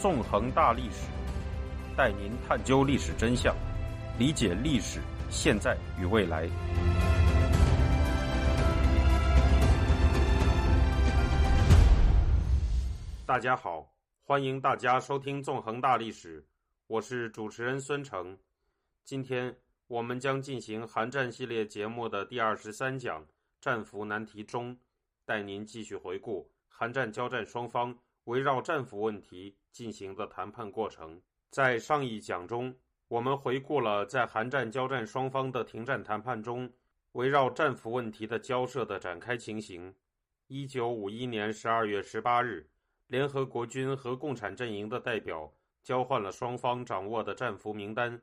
纵横大历史，带您探究历史真相，理解历史现在与未来。大家好，欢迎大家收听《纵横大历史》，我是主持人孙成。今天我们将进行韩战系列节目的第二十三讲“战俘难题中”，带您继续回顾韩战交战双方围绕战俘问题进行的谈判过程。在上一讲中，我们回顾了在韩战交战双方的停战谈判中，围绕战俘问题的交涉的展开情形。一九五一年十二月十八日，联合国军和共产阵营的代表交换了双方掌握的战俘名单。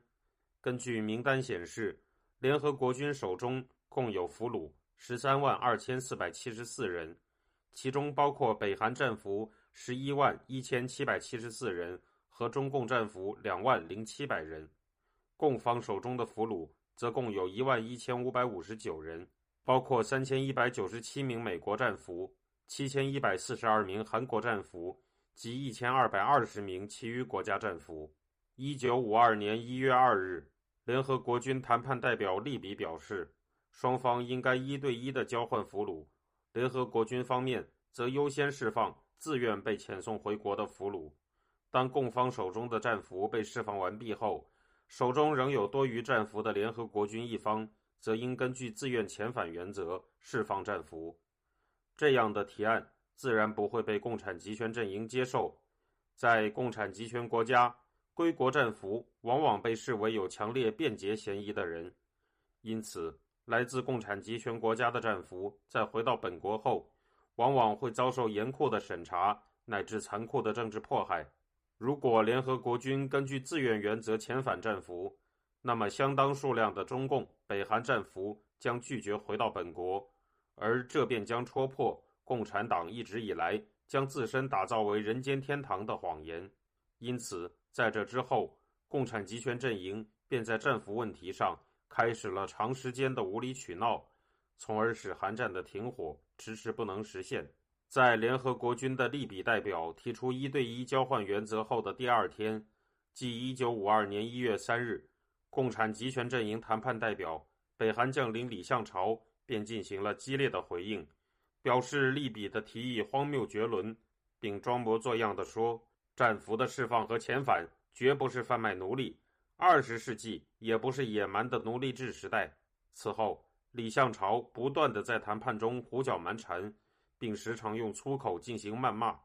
根据名单显示，联合国军手中共有俘虏十三万二千四百七十四人，其中包括北韩战俘十一万一千七百七十四人和中共战俘两万零七百人。共方手中的俘虏则共有一万一千五百五十九人，包括三千一百九十七名美国战俘、七千一百四十二名韩国战俘及一千二百二十名其余国家战俘。一九五二年一月二日。联合国军谈判代表利比表示，双方应该一对一的交换俘虏。联合国军方面则优先释放自愿被遣送回国的俘虏。当共方手中的战俘被释放完毕后，手中仍有多余战俘的联合国军一方，则应根据自愿遣返原则释放战俘。这样的提案自然不会被共产集权阵营接受。在共产集权国家。归国战俘往往被视为有强烈变节嫌疑的人，因此，来自共产集权国家的战俘在回到本国后，往往会遭受严酷的审查乃至残酷的政治迫害。如果联合国军根据自愿原则遣返战俘，那么相当数量的中共、北韩战俘将拒绝回到本国，而这便将戳破共产党一直以来将自身打造为人间天堂的谎言。因此。在这之后，共产集权阵营便在战俘问题上开始了长时间的无理取闹，从而使韩战的停火迟迟不能实现。在联合国军的利比代表提出一对一交换原则后的第二天，即1952年1月3日，共产集权阵营谈判代表北韩将领李相朝便进行了激烈的回应，表示利比的提议荒谬绝伦，并装模作样的说。战俘的释放和遣返绝不是贩卖奴隶，二十世纪也不是野蛮的奴隶制时代。此后，李相朝不断地在谈判中胡搅蛮缠，并时常用粗口进行谩骂。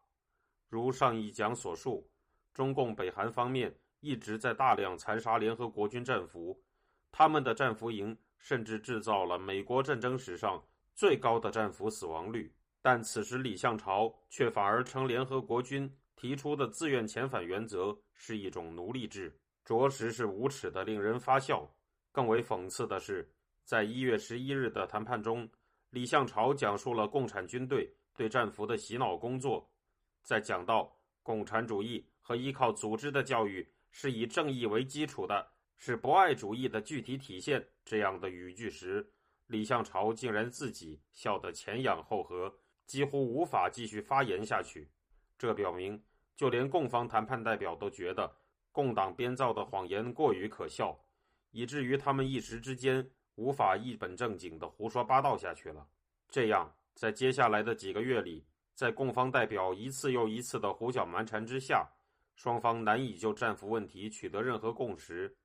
如上一讲所述，中共北韩方面一直在大量残杀联合国军战俘，他们的战俘营甚至制造了美国战争史上最高的战俘死亡率。但此时，李相朝却反而称联合国军。提出的自愿遣返原则是一种奴隶制，着实是无耻的，令人发笑。更为讽刺的是，在一月十一日的谈判中，李向朝讲述了共产军队对战俘的洗脑工作。在讲到共产主义和依靠组织的教育是以正义为基础的，是博爱主义的具体体现这样的语句时，李向朝竟然自己笑得前仰后合，几乎无法继续发言下去。这表明，就连共方谈判代表都觉得共党编造的谎言过于可笑，以至于他们一时之间无法一本正经地胡说八道下去了。这样，在接下来的几个月里，在共方代表一次又一次的胡搅蛮缠之下，双方难以就战俘问题取得任何共识。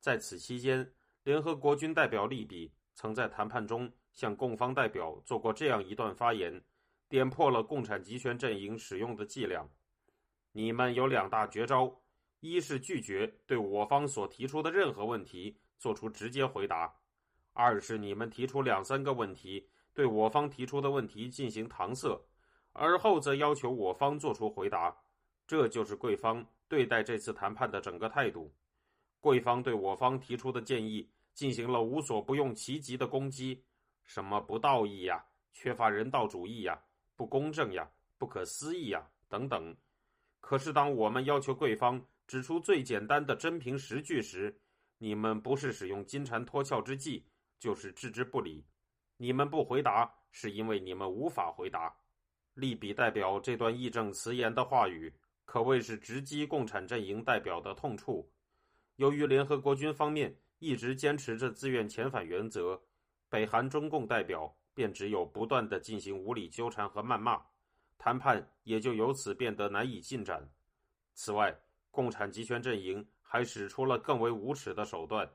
在此期间，联合国军代表利比曾在谈判中向共方代表做过这样一段发言。点破了共产集权阵营使用的伎俩。你们有两大绝招：一是拒绝对我方所提出的任何问题做出直接回答；二是你们提出两三个问题，对我方提出的问题进行搪塞，而后则要求我方做出回答。这就是贵方对待这次谈判的整个态度。贵方对我方提出的建议进行了无所不用其极的攻击，什么不道义呀，缺乏人道主义呀。不公正呀，不可思议呀，等等。可是，当我们要求贵方指出最简单的真凭实据时，你们不是使用金蝉脱壳之计，就是置之不理。你们不回答，是因为你们无法回答。利比代表这段义正辞严的话语，可谓是直击共产阵营代表的痛处。由于联合国军方面一直坚持着自愿遣返原则，北韩中共代表便只有不断的进行无理纠缠和谩骂，谈判也就由此变得难以进展。此外，共产集权阵营还使出了更为无耻的手段，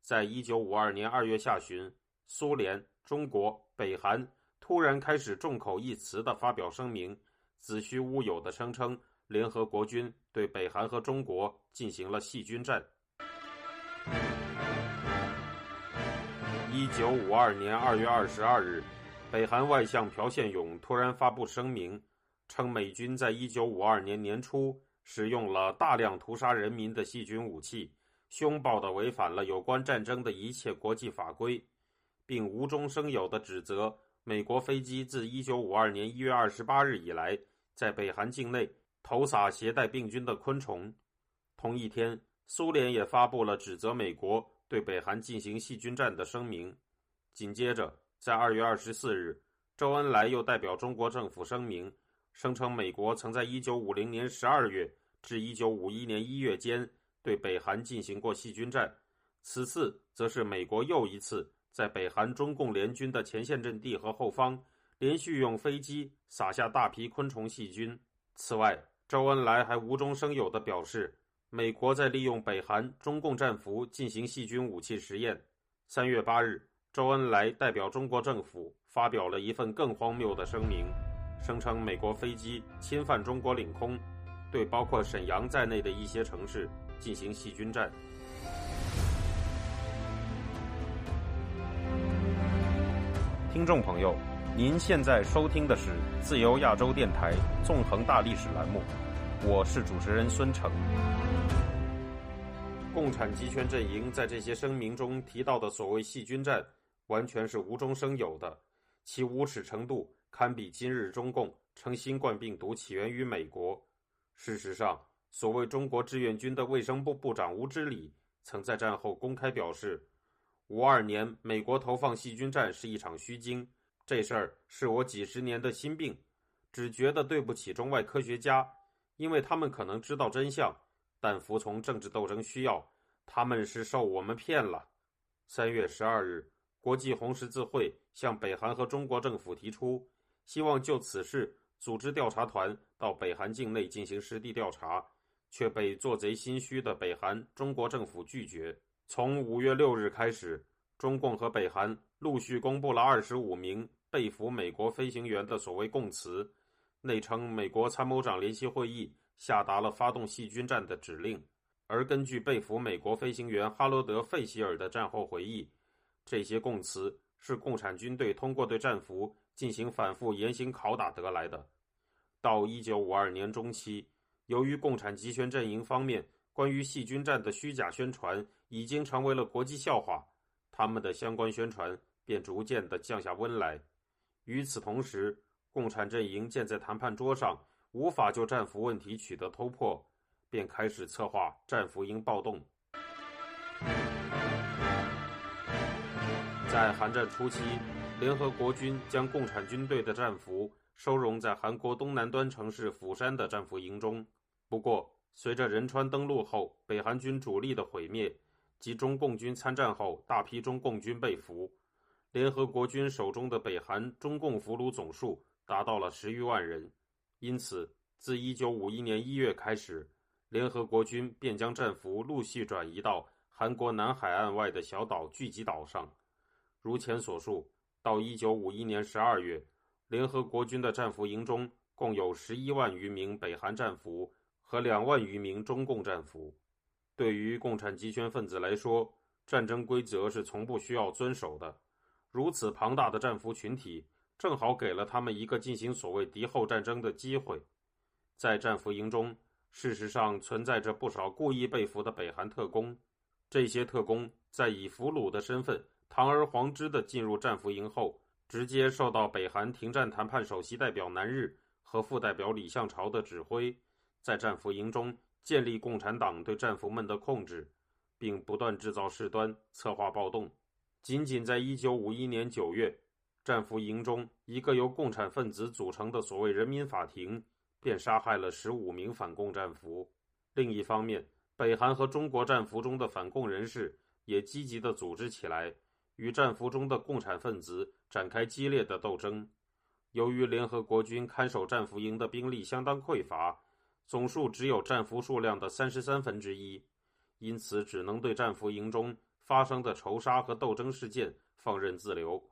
在一九五二年二月下旬，苏联、中国、北韩突然开始众口一词的发表声明，子虚乌有的声称联合国军对北韩和中国进行了细菌战。一九五二年二月二十二日，北韩外相朴宪勇突然发布声明，称美军在一九五二年年初使用了大量屠杀人民的细菌武器，凶暴地违反了有关战争的一切国际法规，并无中生有地指责美国飞机自一九五二年一月二十八日以来在北韩境内投洒携带病菌的昆虫。同一天。苏联也发布了指责美国对北韩进行细菌战的声明。紧接着，在二月二十四日，周恩来又代表中国政府声明，声称美国曾在一九五零年十二月至一九五一年一月间对北韩进行过细菌战。此次则是美国又一次在北韩中共联军的前线阵地和后方连续用飞机撒下大批昆虫细菌。此外，周恩来还无中生有地表示。美国在利用北韩中共战俘进行细菌武器实验。三月八日，周恩来代表中国政府发表了一份更荒谬的声明，声称美国飞机侵犯中国领空，对包括沈阳在内的一些城市进行细菌战。听众朋友，您现在收听的是自由亚洲电台纵横大历史栏目。我是主持人孙成。共产集权阵营在这些声明中提到的所谓细菌战，完全是无中生有的，其无耻程度堪比今日中共称新冠病毒起源于美国。事实上，所谓中国志愿军的卫生部部长吴之礼曾在战后公开表示，五二年美国投放细菌战是一场虚惊，这事儿是我几十年的心病，只觉得对不起中外科学家。因为他们可能知道真相，但服从政治斗争需要，他们是受我们骗了。三月十二日，国际红十字会向北韩和中国政府提出，希望就此事组织调查团到北韩境内进行实地调查，却被做贼心虚的北韩中国政府拒绝。从五月六日开始，中共和北韩陆续公布了二十五名被俘美国飞行员的所谓供词。内称，美国参谋长联席会议下达了发动细菌战的指令。而根据被俘美国飞行员哈罗德·费希尔的战后回忆，这些供词是共产军队通过对战俘进行反复严刑拷打得来的。到1952年中期，由于共产集权阵营方面关于细菌战的虚假宣传已经成为了国际笑话，他们的相关宣传便逐渐地降下温来。与此同时，共产阵营见在谈判桌上无法就战俘问题取得突破，便开始策划战俘营暴动。在韩战初期，联合国军将共产军队的战俘收容在韩国东南端城市釜山的战俘营中。不过，随着仁川登陆后北韩军主力的毁灭及中共军参战后大批中共军被俘，联合国军手中的北韩中共俘虏总数。达到了十余万人，因此，自一九五一年一月开始，联合国军便将战俘陆续转移到韩国南海岸外的小岛聚集岛上。如前所述，到一九五一年十二月，联合国军的战俘营中共有十一万余名北韩战俘和两万余名中共战俘。对于共产集权分子来说，战争规则是从不需要遵守的。如此庞大的战俘群体。正好给了他们一个进行所谓敌后战争的机会。在战俘营中，事实上存在着不少故意被俘的北韩特工。这些特工在以俘虏的身份堂而皇之地进入战俘营后，直接受到北韩停战谈判首席代表南日和副代表李相朝的指挥，在战俘营中建立共产党对战俘们的控制，并不断制造事端，策划暴动。仅仅在1951年9月。战俘营中，一个由共产分子组成的所谓人民法庭，便杀害了十五名反共战俘。另一方面，北韩和中国战俘中的反共人士也积极地组织起来，与战俘中的共产分子展开激烈的斗争。由于联合国军看守战俘营的兵力相当匮乏，总数只有战俘数量的三十三分之一，因此只能对战俘营中发生的仇杀和斗争事件放任自流。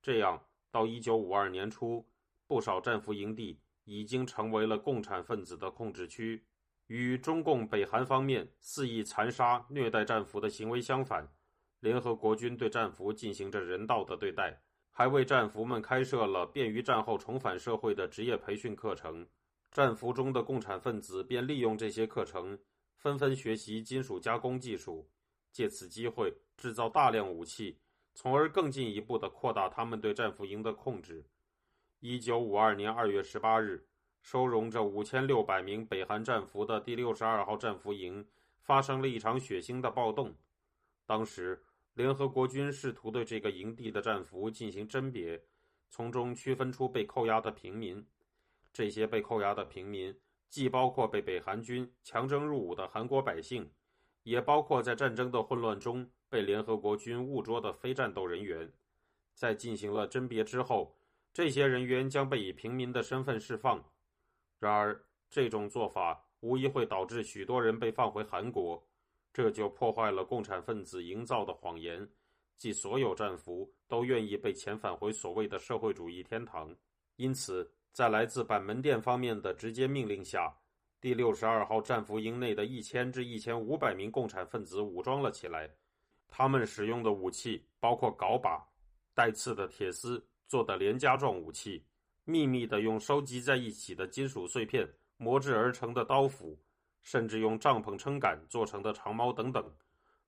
这样，到一九五二年初，不少战俘营地已经成为了共产分子的控制区。与中共北韩方面肆意残杀、虐待战俘的行为相反，联合国军对战俘进行着人道的对待，还为战俘们开设了便于战后重返社会的职业培训课程。战俘中的共产分子便利用这些课程，纷纷学习金属加工技术，借此机会制造大量武器，从而更进一步地扩大他们对战俘营的控制。一九五二年二月十八日。收容着五千六百名北韩战俘的第六十二号战俘营发生了一场血腥的暴动。当时，联合国军试图对这个营地的战俘进行甄别，从中区分出被扣押的平民。这些被扣押的平民既包括被北韩军强征入伍的韩国百姓，也包括在战争的混乱中被联合国军误捉的非战斗人员。在进行了甄别之后，这些人员将被以平民的身份释放。然而，这种做法无疑会导致许多人被放回韩国，这就破坏了共产分子营造的谎言，即所有战俘都愿意被遣返回所谓的社会主义天堂。因此，在来自板门店方面的直接命令下，第六十二号战俘营内的一千至一千五百名共产分子武装了起来。他们使用的武器包括镐把、带刺的铁丝做的连夹状武器。秘密的用收集在一起的金属碎片磨制而成的刀斧，甚至用帐篷撑杆做成的长矛等等，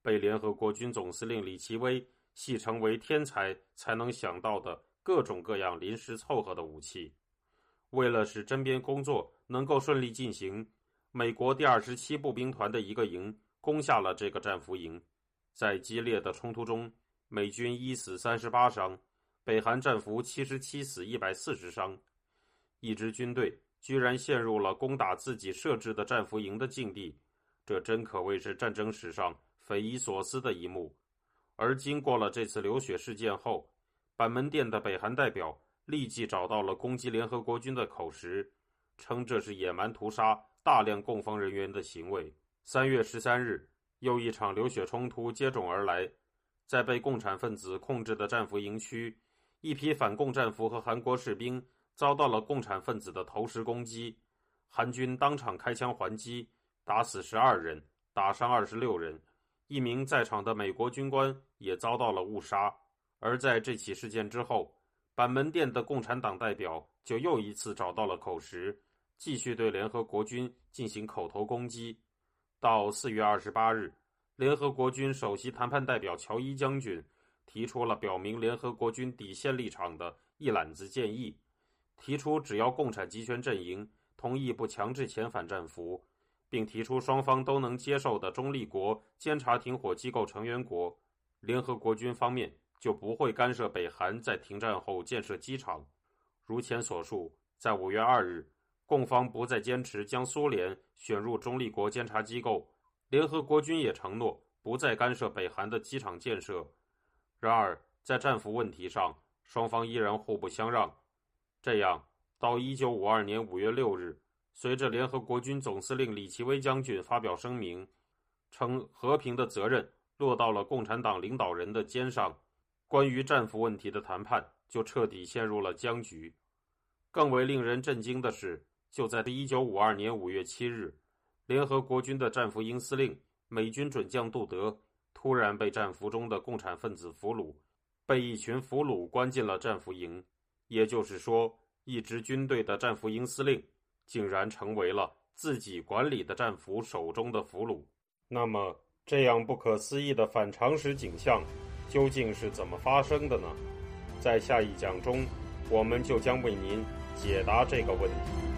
被联合国军总司令李奇微戏称为“天才才能想到的各种各样临时凑合的武器”。为了使针边工作能够顺利进行，美国第二十七步兵团的一个营攻下了这个战俘营。在激烈的冲突中，美军一死三十八伤。北韩战俘七十七死一百四十伤，一支军队居然陷入了攻打自己设置的战俘营的境地，这真可谓是战争史上匪夷所思的一幕。而经过了这次流血事件后，板门店的北韩代表立即找到了攻击联合国军的口实，称这是野蛮屠杀大量供方人员的行为。三月十三日，又一场流血冲突接踵而来，在被共产分子控制的战俘营区。一批反共战俘和韩国士兵遭到了共产分子的投石攻击，韩军当场开枪还击，打死十二人，打伤二十六人。一名在场的美国军官也遭到了误杀。而在这起事件之后，板门店的共产党代表就又一次找到了口实，继续对联合国军进行口头攻击。到四月二十八日，联合国军首席谈判代表乔伊将军。提出了表明联合国军底线立场的一揽子建议，提出只要共产集权阵营同意不强制遣返战俘，并提出双方都能接受的中立国监察停火机构成员国，联合国军方面就不会干涉北韩在停战后建设机场。如前所述，在五月二日，共方不再坚持将苏联选入中立国监察机构，联合国军也承诺不再干涉北韩的机场建设。然而，在战俘问题上，双方依然互不相让。这样，到一九五二年五月六日，随着联合国军总司令李奇微将军发表声明，称和平的责任落到了共产党领导人的肩上，关于战俘问题的谈判就彻底陷入了僵局。更为令人震惊的是，就在一九五二年五月七日，联合国军的战俘营司令美军准将杜德。突然被战俘中的共产分子俘虏，被一群俘虏关进了战俘营。也就是说，一支军队的战俘营司令竟然成为了自己管理的战俘手中的俘虏。那么，这样不可思议的反常识景象究竟是怎么发生的呢？在下一讲中，我们就将为您解答这个问题。